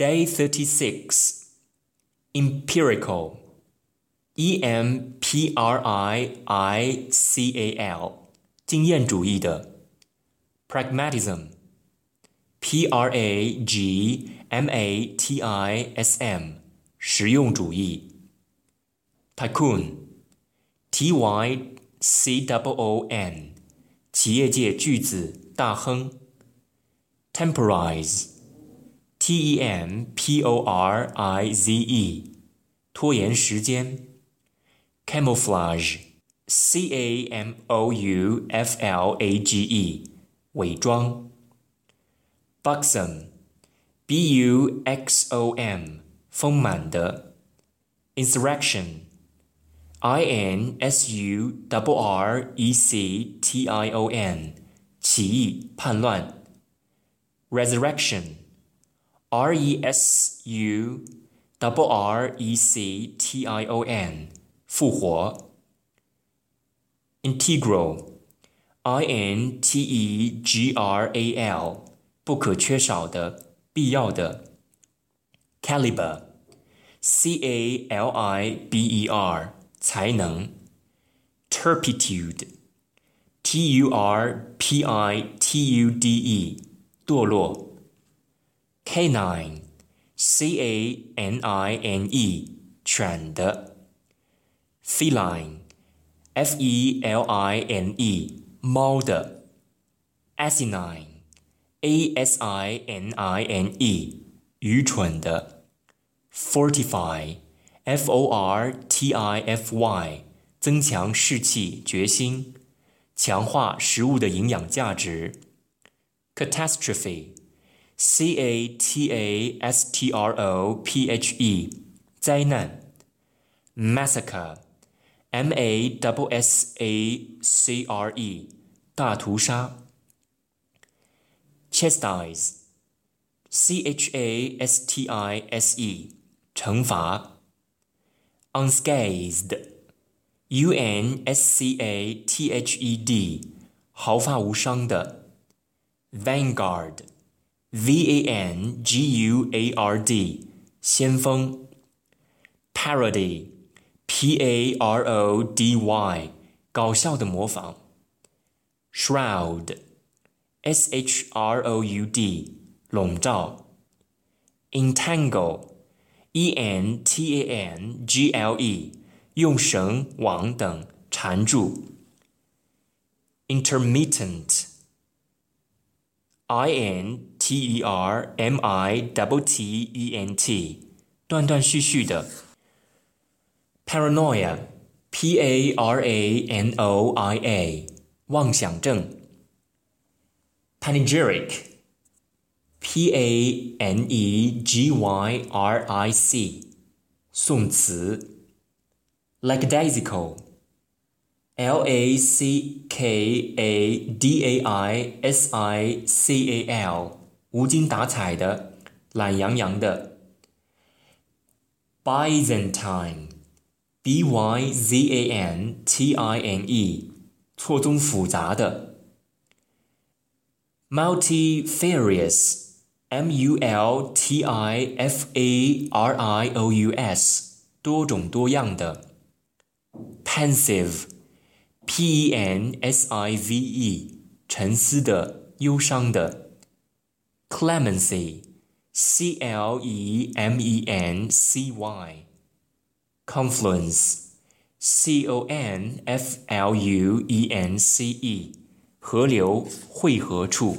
Day 36 Empirical E M P R I I C A L 经验主义的 Pragmatism P R A G M A T I S M 实用主义 Tycoon T Y C O O N 企业界巨子大亨 Temporize T E M P O R I Z E，拖延时间。Camouflage，C A M O U F L A G E，伪装。Buxom，B U X O M，丰满的。Insurrection，I N S U R R E C T I O N，起义、叛乱。Resurrection。 R E S U double R E C T I O N 复活。Integral I N T E G R A L 不可缺少的，必要的。Caliber C A L I B E R 才能。Turpitude T U R P I T U D E 堕落。 Canine, C A N I N E，犬的。Feline, F E L I N E，猫的。Asinine, A S I N I N E，愚蠢的。Fortify, F O R T I F Y，增强士气、决心，强化食物的营养价值。Catastrophe。 C A T A S T R O P H E，灾难。Massacre，M A S S A C R E，大屠杀。Chastise，C H A S T I S E，惩罚。Unscathed，U N S C A T H E D，毫发无伤的。Vanguard。 V A N G U A R D，先锋。Parody，P A R O D Y，搞笑的模仿。Shroud，S H R O U D，笼罩。Entangle，E N T A N G L E，用绳、网等缠住。Intermittent，I N T E R M I T T E N T，断断续续的。Paranoia，P A R A N O I A，妄想症。Panegyric，P A N E G Y R I C，颂词。Lackadaisical。L A C K A D A I S I C A L 无精打采的，懒洋洋的。Byzantine，B Y Z A N T I N E，错综复杂的。Multifarious，M U L T I F A R I O U S，多种多样的。Pensive，P E N S I V E，沉思的，忧伤的。Clemency, C L E M E N C Y. Confluence, C O N F L U E N C E. 河流汇合处。